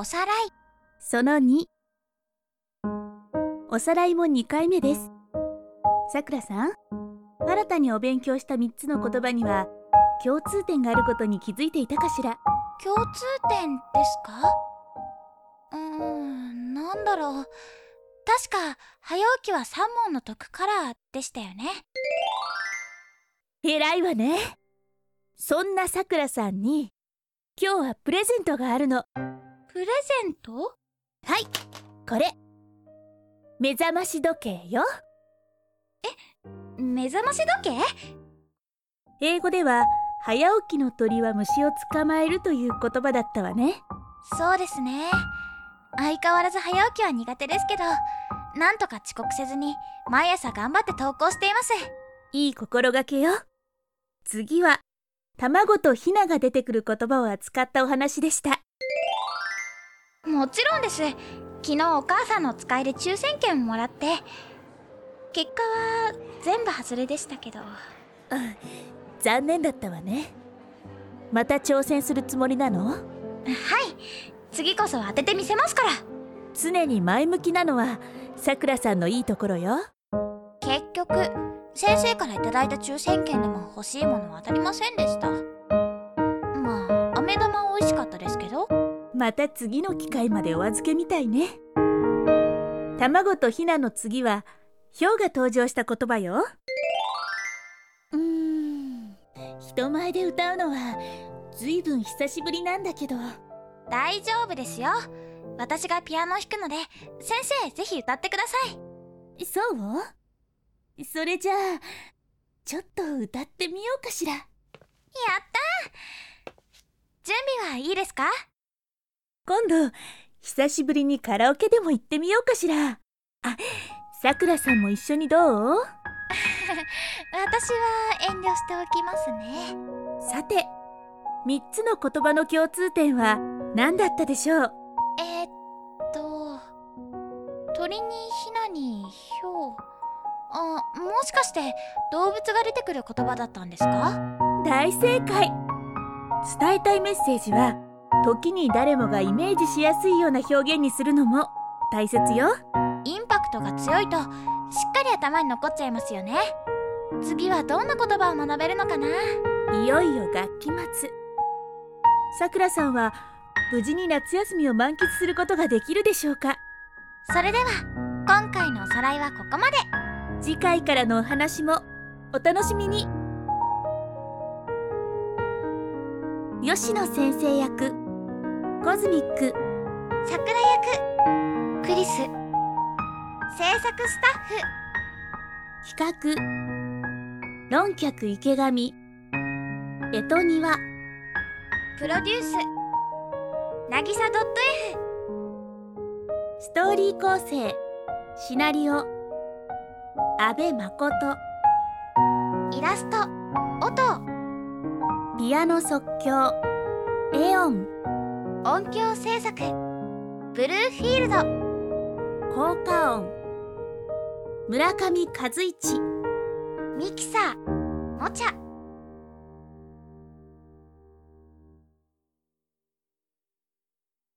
おさらい。その2おさらいも2回目です。さくらさん。新たにお勉強した3つの言葉には共通点があることに気づいていたかしら？共通点ですか？うーんなんだろう。確か早起きは三問の得からでしたよね。偉いわね。そんなさくらさんに今日はプレゼントがあるのプレゼント？はいこれ。目覚まし時計よ。目覚まし時計？英語では早起きの鳥は虫を捕まえるという言葉だったわね。そうですね。相変わらず早起きは苦手ですけどなんとか遅刻せずに毎朝頑張って投稿しています。いい心がけよ。次は卵とヒナが出てくる言葉を扱ったお話でしたもちろんです。昨日お母さんの使いで抽選券をもらって。結果は全部外れでしたけど。残念だったわね。また挑戦するつもりなの？はい。次こそ当ててみせますから。常に前向きなのはさくらさんのいいところよ。結局先生からいただいた抽選券でも欲しいものは当たりませんでした。まあ飴玉は美味しかったですけどまた次の機会までお預けみたいね。卵とヒナの次はヒョウが登場した言葉よ。うーん。人前で歌うのはずいぶん久しぶりなんだけど。大丈夫ですよ。私がピアノを弾くので先生ぜひ歌ってください。そう？それじゃあちょっと歌ってみようかしら。やった準備はいいですか？今度久しぶりにカラオケでも行ってみようかしら。あさくらさんも一緒にどう？私は遠慮しておきますね。さて3つの言葉の共通点は何だったでしょう？えー、っと鳥にヒナにヒョウ。あもしかして動物が出てくる言葉だったんですか？大正解。伝えたいメッセージは時に誰もがイメージしやすいような表現にするのも大切よ。インパクトが強いとしっかり頭に残っちゃいますよね。次はどんな言葉を学べるのかな？いよいよ学期末さくらさんは無事に夏休みを満喫することができるでしょうか？それでは今回のおさらいはここまで。次回からのお話もお楽しみに。吉野先生役コズミック。桜役。クリス。制作スタッフ。企画。論客池上。江戸庭。プロデュース。なぎさ .f ストーリー構成。シナリオ。阿部誠。イラスト。音。ピアノ即興。エオン音響制作。ブルーフィールド。効果音。村上和一。ミキサー。